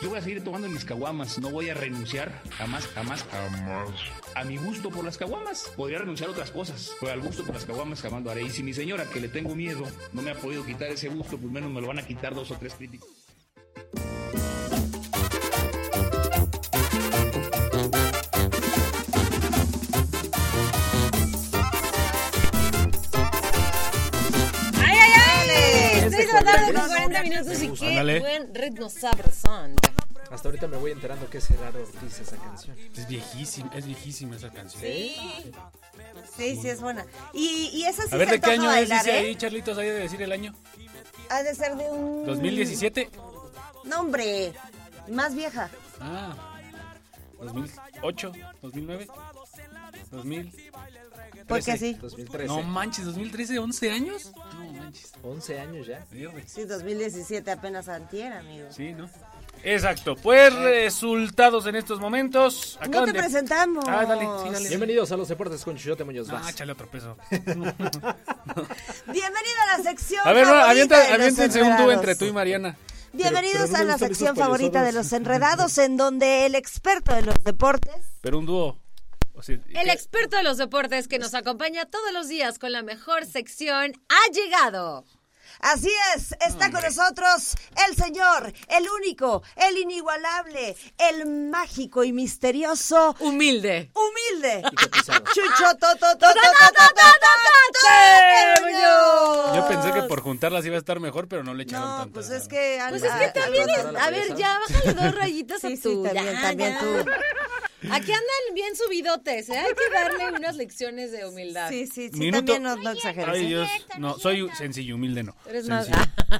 [SPEAKER 8] Yo voy a seguir tomando mis caguamas, no voy a renunciar jamás, jamás, jamás a mi gusto por las caguamas. Podría renunciar a otras cosas, pero al gusto por las caguamas jamás lo haré. Y si mi señora, que le tengo miedo, no me ha podido quitar ese gusto, pues menos me lo van a quitar dos o tres críticos.
[SPEAKER 3] Tarde con 40 minutos y qué
[SPEAKER 9] Ándale.
[SPEAKER 3] buen ritmo sabrosón.
[SPEAKER 5] Hasta ahorita me voy enterando que es Gerardo Ortiz esa canción.
[SPEAKER 9] Es viejísima, es viejísima esa canción.
[SPEAKER 4] Sí, sí, es buena. Y, y esa sí
[SPEAKER 9] A ver,
[SPEAKER 4] se
[SPEAKER 9] ¿de qué
[SPEAKER 4] antoja
[SPEAKER 9] año es?
[SPEAKER 4] bailar,
[SPEAKER 9] Dice
[SPEAKER 4] ¿eh?
[SPEAKER 9] ahí, Charlitos, ahí de decir el año.
[SPEAKER 4] Ha de ser de un...
[SPEAKER 9] 2017.
[SPEAKER 4] No, hombre, más vieja.
[SPEAKER 9] Ah, 2008, 2009, 2000.
[SPEAKER 4] ¿Por qué así?
[SPEAKER 5] 2013.
[SPEAKER 9] No manches, 2013, 11 años. No manches.
[SPEAKER 5] 11 años ya.
[SPEAKER 4] Sí, 2017 apenas antier, amigo.
[SPEAKER 9] Sí, ¿no? Exacto. Pues resultados en estos momentos.
[SPEAKER 4] No te
[SPEAKER 9] de-
[SPEAKER 4] presentamos.
[SPEAKER 9] Ah, dale, sí, dale.
[SPEAKER 5] Bienvenidos a los deportes con Chichote Muñoz.
[SPEAKER 9] Ah,
[SPEAKER 5] Vas.
[SPEAKER 9] échale otro peso. [LAUGHS]
[SPEAKER 4] Bienvenido a la sección
[SPEAKER 9] A ver, aviéntense un dúo entre tú y Mariana.
[SPEAKER 4] Bienvenidos
[SPEAKER 5] pero no
[SPEAKER 4] a la sección favorita de los enredados, en donde el experto de los deportes
[SPEAKER 9] Pero un dúo. O sea,
[SPEAKER 3] El experto de los deportes que nos acompaña todos los días con la mejor sección ha llegado.
[SPEAKER 4] Así es, está con nosotros el señor, el único, el inigualable, el mágico y misterioso,
[SPEAKER 3] Humilde.
[SPEAKER 4] humilde. Chucho.
[SPEAKER 9] Yo pensé que por juntarlas iba a estar mejor, pero no le echaron
[SPEAKER 4] No,
[SPEAKER 9] tantas.
[SPEAKER 4] pues es que...
[SPEAKER 3] Pues es que también, es- a ver, ya, bájale dos rayitas a
[SPEAKER 4] sí,
[SPEAKER 3] tu.
[SPEAKER 4] también,
[SPEAKER 3] ya,
[SPEAKER 4] también
[SPEAKER 3] ya.
[SPEAKER 4] tú.
[SPEAKER 3] Aquí andan bien subidotes, ¿eh? Hay que darle unas lecciones de humildad.
[SPEAKER 4] Sí, sí, sí,
[SPEAKER 9] Minuto-
[SPEAKER 4] también no, no exageres.
[SPEAKER 9] Ay,
[SPEAKER 4] ¿eh?
[SPEAKER 9] Dios. No, soy sencillo, humilde no.
[SPEAKER 3] Eres más. [LAUGHS]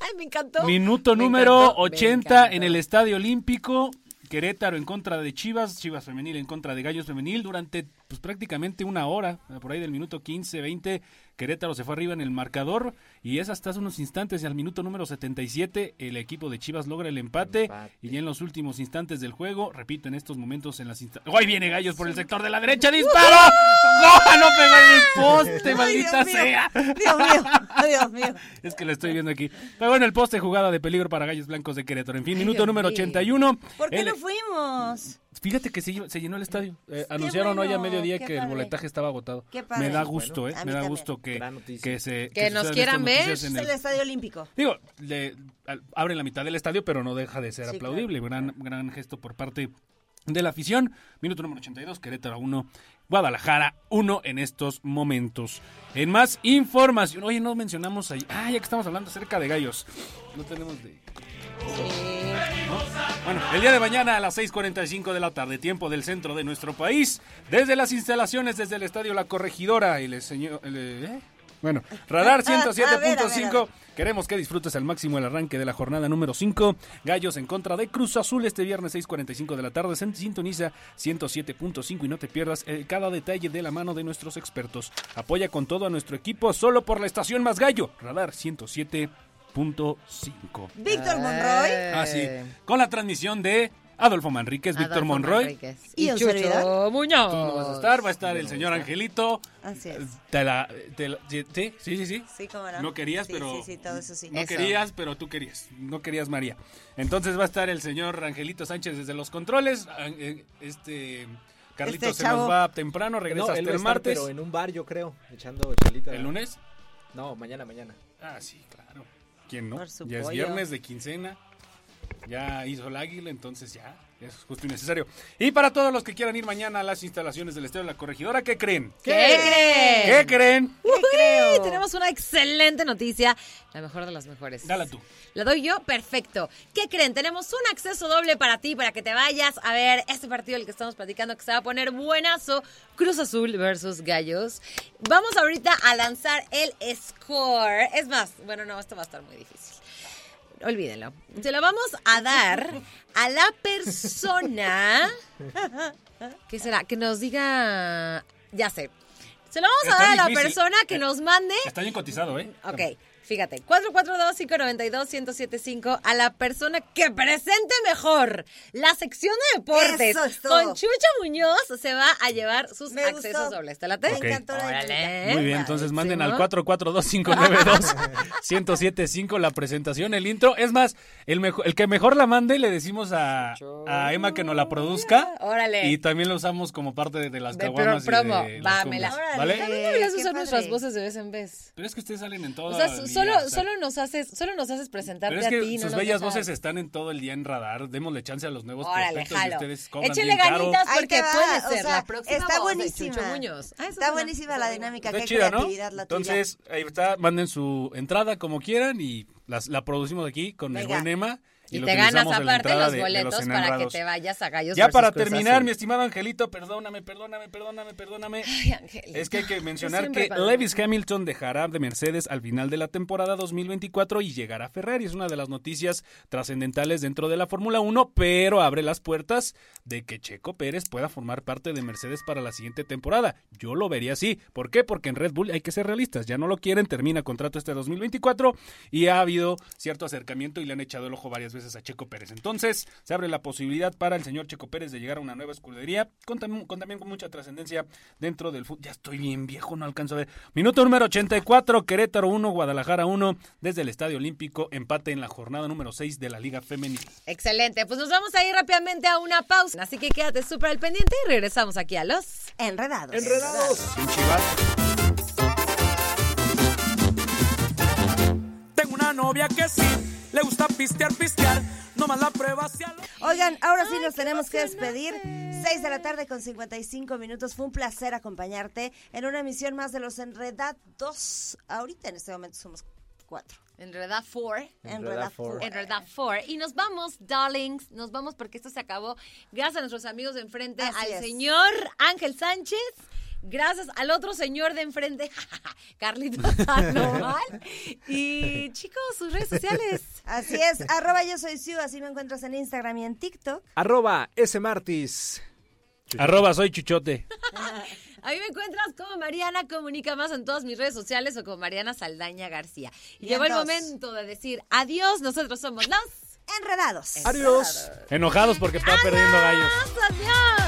[SPEAKER 3] Ay, me encantó.
[SPEAKER 9] Minuto
[SPEAKER 3] Me
[SPEAKER 9] número
[SPEAKER 3] encantó, me
[SPEAKER 9] 80
[SPEAKER 3] encantó.
[SPEAKER 9] en el Estadio Olímpico. Querétaro en contra de Chivas, Chivas femenil en contra de Gallos femenil durante pues prácticamente una hora, por ahí del minuto 15, 20, Querétaro se fue arriba en el marcador y es hasta hace unos instantes y al minuto número 77 el equipo de Chivas logra el empate,
[SPEAKER 5] Empate.
[SPEAKER 9] y ya en los últimos instantes del juego, repito, en estos momentos en las instantes... ¡Ahí viene Gallos por el sector de la derecha! ¡Disparo! ¡No! ¡No pegó en el poste, maldita
[SPEAKER 4] Dios mío,
[SPEAKER 9] sea!
[SPEAKER 4] Dios mío, Dios mío. [LAUGHS]
[SPEAKER 9] Es que la estoy viendo aquí. Pero bueno, el poste jugada de peligro para Gallos Blancos de Querétaro. En fin, minuto
[SPEAKER 3] Dios
[SPEAKER 9] número
[SPEAKER 3] mío.
[SPEAKER 9] 81.
[SPEAKER 4] ¿Por qué
[SPEAKER 9] El-
[SPEAKER 4] no fuimos?
[SPEAKER 9] Fíjate que se, se llenó el estadio. Eh, anunciaron hoy a
[SPEAKER 4] bueno,
[SPEAKER 9] mediodía que el boletaje estaba agotado.
[SPEAKER 4] Qué padre.
[SPEAKER 9] Me da gusto,
[SPEAKER 4] Bueno,
[SPEAKER 9] ¿eh? Me da
[SPEAKER 4] también.
[SPEAKER 9] gusto que, que se
[SPEAKER 3] Que nos quieran ver.
[SPEAKER 4] Es el
[SPEAKER 9] el-
[SPEAKER 4] Estadio Olímpico.
[SPEAKER 9] Digo, le, al- abren la mitad del estadio, pero no deja de ser
[SPEAKER 4] Sí,
[SPEAKER 9] aplaudible. Gran, gran gesto por parte de la afición. Minuto número 82, Querétaro 1, Guadalajara 1 en estos momentos. En más información, oye, no mencionamos ahí. Ah, ya que estamos hablando acerca de gallos. No tenemos de. ¿No? Bueno, el día de mañana a las 6:45 de la tarde, tiempo del centro de nuestro país, desde las instalaciones, desde el estadio La Corregidora y el señor. el, ¿eh? Bueno, Radar [LAUGHS]
[SPEAKER 4] A ver, a ver, a
[SPEAKER 9] 107.5.
[SPEAKER 4] ver.
[SPEAKER 9] Queremos que disfrutes al máximo el arranque de la jornada número 5. Gallos en contra de Cruz Azul este viernes 6.45 de la tarde. Sintoniza 107.5 y no te pierdas eh, cada detalle de la mano de nuestros expertos. Apoya con todo a nuestro equipo solo por la estación más gallo. Radar 107.5.
[SPEAKER 4] Víctor Monroy.
[SPEAKER 9] Ah, sí. Con la transmisión de Adolfo Manríquez, Víctor
[SPEAKER 3] Adolfo
[SPEAKER 9] Monroy.
[SPEAKER 3] Manríquez.
[SPEAKER 4] Y
[SPEAKER 3] Y,
[SPEAKER 4] un
[SPEAKER 3] Chucho
[SPEAKER 4] servidor.
[SPEAKER 3] Muñoz.
[SPEAKER 9] Tú no vas a estar, va a estar el señor Angelito.
[SPEAKER 4] Así es.
[SPEAKER 9] Te la, te la- sí, sí, sí, sí.
[SPEAKER 4] Sí, cómo no.
[SPEAKER 9] No querías,
[SPEAKER 4] Sí,
[SPEAKER 9] pero.
[SPEAKER 4] Sí, sí, todo eso sí.
[SPEAKER 9] No
[SPEAKER 3] Eso.
[SPEAKER 9] querías, pero tú querías. No querías María. Entonces va a estar el señor Angelito Sánchez desde los controles. Ah, eh, Este. Carlitos
[SPEAKER 4] Este
[SPEAKER 9] se nos va temprano, regresa
[SPEAKER 5] No,
[SPEAKER 9] hasta el
[SPEAKER 5] estar,
[SPEAKER 9] martes.
[SPEAKER 5] pero en un bar, yo creo, echando chelita.
[SPEAKER 9] ¿El lunes?
[SPEAKER 5] No, mañana, mañana.
[SPEAKER 9] Ah, sí, claro. ¿Quién no? Ya es viernes de quincena. Ya hizo el águila, entonces ya. Es justo y necesario. Y para todos los que quieran ir mañana a las instalaciones del Estadio de la Corregidora, ¿qué creen?
[SPEAKER 3] ¿Qué creen?
[SPEAKER 9] ¿Qué creen?
[SPEAKER 3] Uy, tenemos una excelente noticia, la mejor de las mejores.
[SPEAKER 9] Dala tú.
[SPEAKER 3] ¿La doy yo? Perfecto. ¿Qué creen? Tenemos un acceso doble para ti, para que te vayas a ver este partido del que estamos platicando, que se va a poner buenazo. Cruz Azul versus Gallos. Vamos ahorita a lanzar el score. Es más, bueno, no, esto va a estar muy difícil. Olvídenlo. Se lo vamos a dar a la persona. ¿Qué será? Que nos diga. Ya sé. Se lo vamos a dar a la
[SPEAKER 9] difícil.
[SPEAKER 3] persona que
[SPEAKER 9] Eh,
[SPEAKER 3] nos mande.
[SPEAKER 9] Está bien cotizado, ¿eh?
[SPEAKER 3] Ok, fíjate, 442-592-1075 a la persona que presente mejor la sección de deportes
[SPEAKER 4] Eso es todo.
[SPEAKER 3] con Chucho Muñoz se va a llevar sus
[SPEAKER 4] Me
[SPEAKER 3] accesos
[SPEAKER 4] gustó.
[SPEAKER 3] dobles. ¿Te late?
[SPEAKER 9] Ok. Me
[SPEAKER 4] encantó la
[SPEAKER 3] Órale.
[SPEAKER 9] Muy bien, entonces manden al
[SPEAKER 3] Padrísimo.
[SPEAKER 9] 442-592-1075 la presentación, el intro. Es más, el, mejo- el que mejor la mande le decimos a, a Emma que nos la produzca.
[SPEAKER 3] Órale.
[SPEAKER 9] Y también lo usamos como parte de, de las
[SPEAKER 3] De
[SPEAKER 9] caguamas. y
[SPEAKER 3] pro- promo.
[SPEAKER 9] de
[SPEAKER 3] Va,
[SPEAKER 9] las
[SPEAKER 3] la-. También deberías usar
[SPEAKER 4] padre.
[SPEAKER 3] nuestras voces de vez en vez.
[SPEAKER 9] Pero es que ustedes salen en
[SPEAKER 3] O sea,
[SPEAKER 9] el día,
[SPEAKER 3] solo,
[SPEAKER 9] o sea,
[SPEAKER 3] solo nos haces, solo nos haces presentarte
[SPEAKER 9] Pero es
[SPEAKER 3] a
[SPEAKER 9] que
[SPEAKER 3] ti. no
[SPEAKER 9] sus bellas
[SPEAKER 3] dejas-
[SPEAKER 9] voces están en todo el día en radar. Démosle chance a los nuevos
[SPEAKER 3] Órale,
[SPEAKER 9] prospectos y ustedes cobran
[SPEAKER 3] Échenle
[SPEAKER 9] bien caro.
[SPEAKER 3] ganitas porque puede
[SPEAKER 4] o
[SPEAKER 3] ser
[SPEAKER 4] sea,
[SPEAKER 3] la próxima
[SPEAKER 4] está
[SPEAKER 3] voz de
[SPEAKER 4] buenísima.
[SPEAKER 3] Chucho Muñoz. Ah, eso
[SPEAKER 4] Está buenísima la dinámica,
[SPEAKER 9] Está
[SPEAKER 4] qué
[SPEAKER 9] chida, ¿no?
[SPEAKER 4] creatividad la tuya.
[SPEAKER 9] Entonces, ahí está, manden su entrada como quieran y las, la producimos aquí con el buen Emma.
[SPEAKER 3] Y te ganas aparte los
[SPEAKER 9] de- de
[SPEAKER 3] boletos para que te vayas a Gallos
[SPEAKER 9] Ya para terminar,
[SPEAKER 3] Azul.
[SPEAKER 9] mi estimado Angelito, perdóname, perdóname, perdóname, perdóname.
[SPEAKER 3] Ay, Angelito.
[SPEAKER 9] Es que hay que mencionar que Lewis Hamilton dejará de Mercedes al final de la temporada 2024 y llegará a Ferrari. Es una de las noticias trascendentales dentro de la Fórmula 1, pero abre las puertas de que Checo Pérez pueda formar parte de Mercedes para la siguiente temporada. Yo lo vería así. ¿Por qué? Porque en Red Bull hay que ser realistas. Ya no lo quieren, termina contrato este 2024 y ha habido cierto acercamiento y le han echado el ojo varias veces a Checo Pérez. Entonces, se abre la posibilidad para el señor Checo Pérez de llegar a una nueva escudería con, tam- con también con mucha trascendencia dentro del fútbol. Ya estoy bien viejo, no alcanzo a ver. Minuto número 84, Querétaro 1, Guadalajara 1, desde el Estadio Olímpico, empate en la jornada número 6 de la Liga Femenil.
[SPEAKER 3] Excelente, pues nos vamos a ir rápidamente a una pausa. Así que quédate súper al pendiente y regresamos aquí a los...
[SPEAKER 4] Enredados.
[SPEAKER 9] Sin chivar.
[SPEAKER 10] Tengo una novia que sí, le gusta pistear, pistear, no más la prueba hacia lo...
[SPEAKER 4] Oigan, ahora sí nos tenemos que despedir. 6 de la tarde con 55 minutos. Fue un placer acompañarte en una emisión más de los Enredados. Ahorita en este momento somos cuatro.
[SPEAKER 3] Enreda 4.
[SPEAKER 4] Enreda four.
[SPEAKER 3] Enreda 4. Y nos vamos, darlings. Nos vamos porque esto se acabó. Gracias a nuestros amigos de enfrente,
[SPEAKER 4] Así
[SPEAKER 3] al
[SPEAKER 4] es.
[SPEAKER 3] señor Ángel Sánchez. Gracias al otro señor de enfrente, [LAUGHS] Carlitos [LAUGHS] Sandoval. Y chicos, sus redes sociales.
[SPEAKER 4] Así es, [LAUGHS] arroba yo soy Siu, así me encuentras en Instagram y en TikTok.
[SPEAKER 5] Arroba S. Martis.
[SPEAKER 9] Arroba soy Chuchote. [LAUGHS]
[SPEAKER 3] A mí me encuentras como Mariana Comunica Más en todas mis redes sociales o como Mariana Saldaña García. Y llegó el momento de decir adiós. Nosotros somos los
[SPEAKER 4] Enredados.
[SPEAKER 5] Adiós.
[SPEAKER 9] Enojados porque está perdiendo gallos.
[SPEAKER 3] Adiós.